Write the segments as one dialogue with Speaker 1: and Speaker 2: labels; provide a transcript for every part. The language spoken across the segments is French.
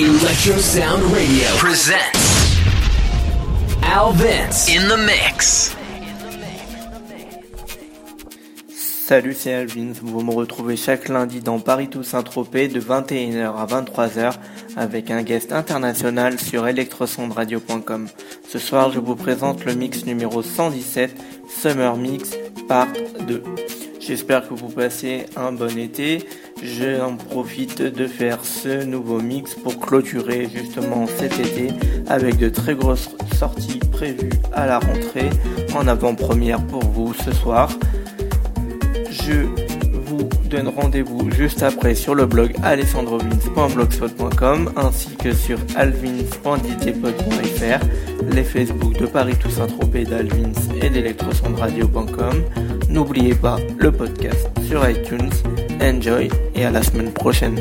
Speaker 1: Electro Sound Radio presents Al Vince in the Mix.
Speaker 2: Salut, c'est Alvin. Vous me retrouvez chaque lundi dans Paris Toussaint-Tropez de 21h à 23h avec un guest international sur electrosondradio.com. Ce soir, je vous présente le mix numéro 117, Summer Mix, part 2. J'espère que vous passez un bon été. J'en profite de faire ce nouveau mix pour clôturer justement cet été avec de très grosses sorties prévues à la rentrée en avant-première pour vous ce soir. Je vous donne rendez-vous juste après sur le blog alessandrovins.blogspot.com ainsi que sur alvins.djpod.fr, les Facebook de Paris Toussaint-Tropez d'Alvins et d'electrosondradio.com. N'oubliez pas le podcast sur iTunes. Enjoy et à la semaine prochaine.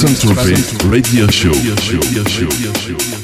Speaker 3: Saint-Tropez Radio Show.
Speaker 4: Radio show. Radio Show.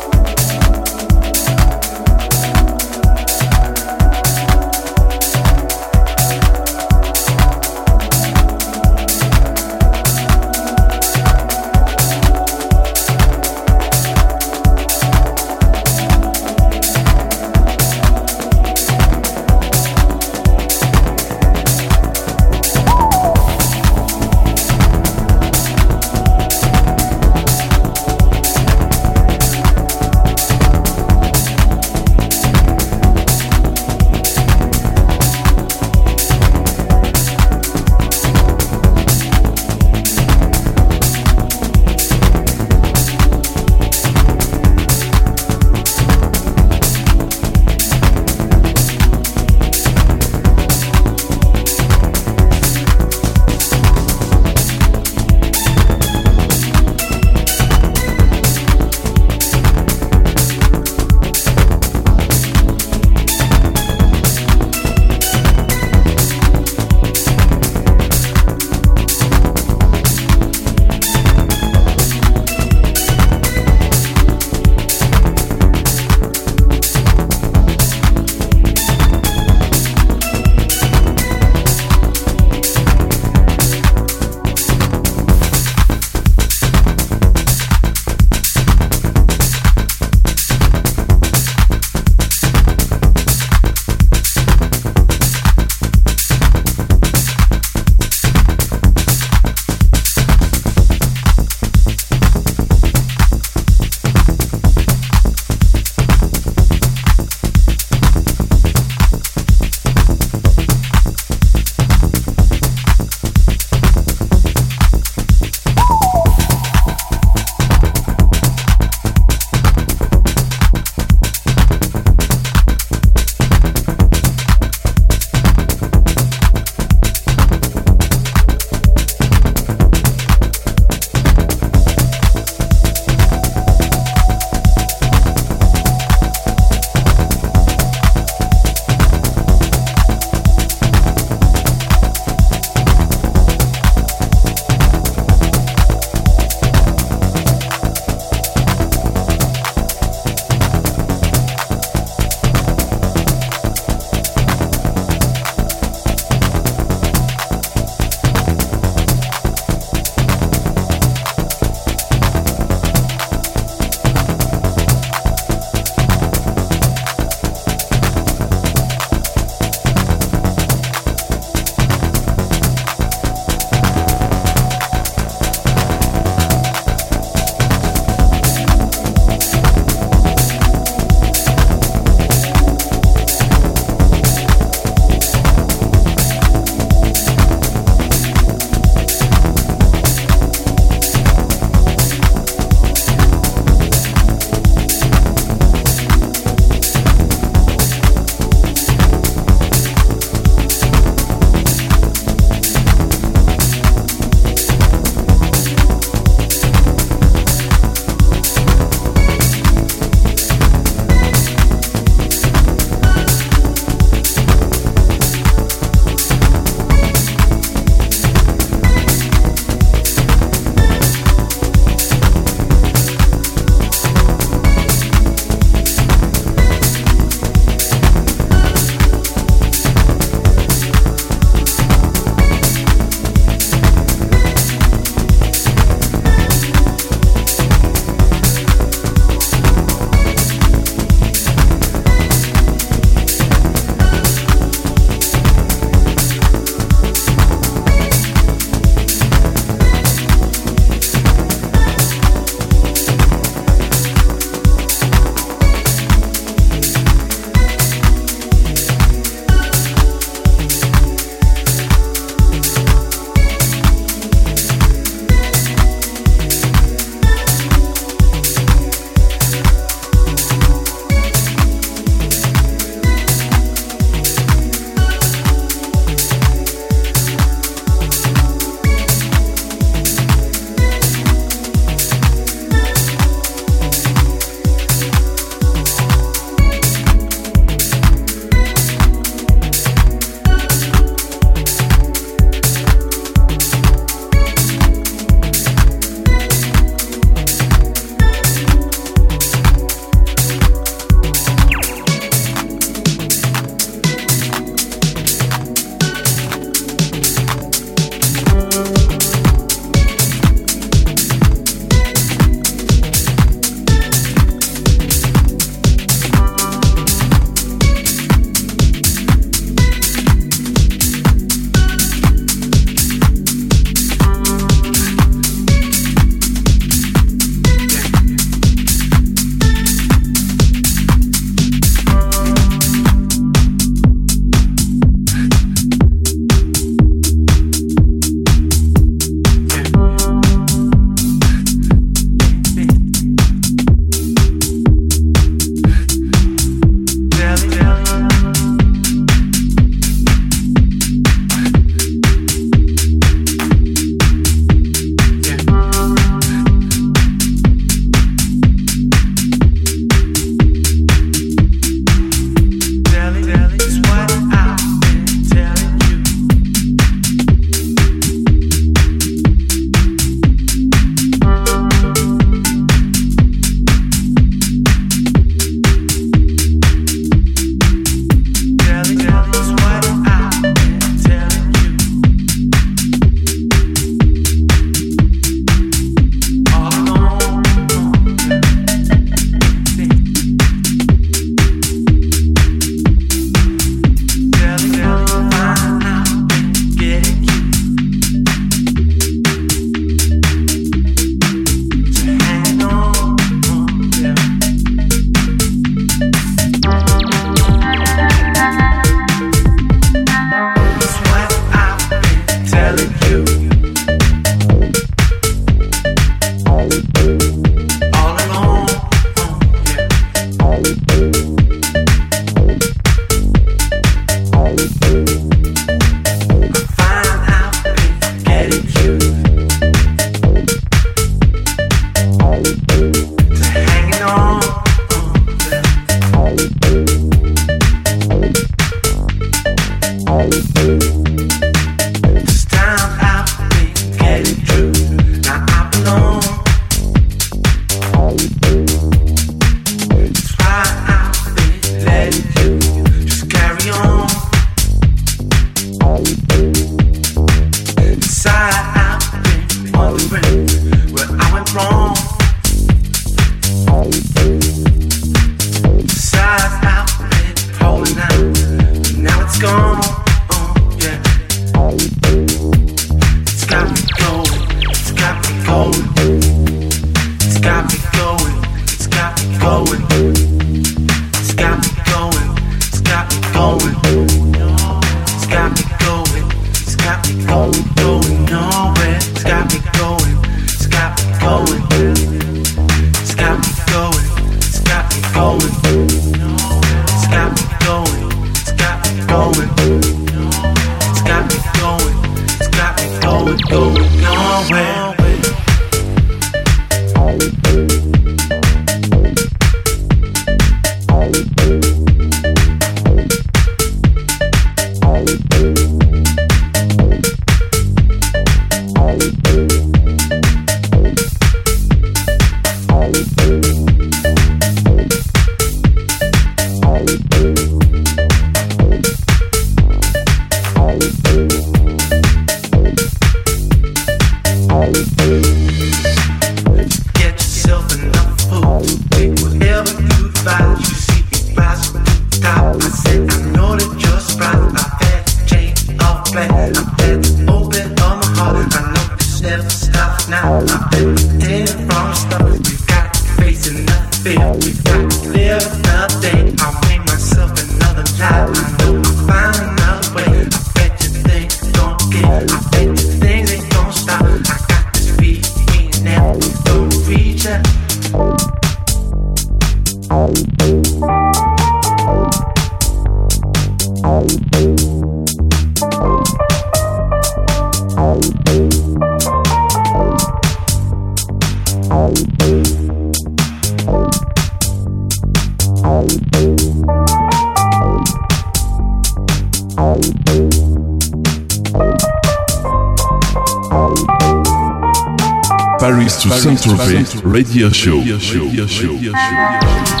Speaker 3: Show. Show. Show.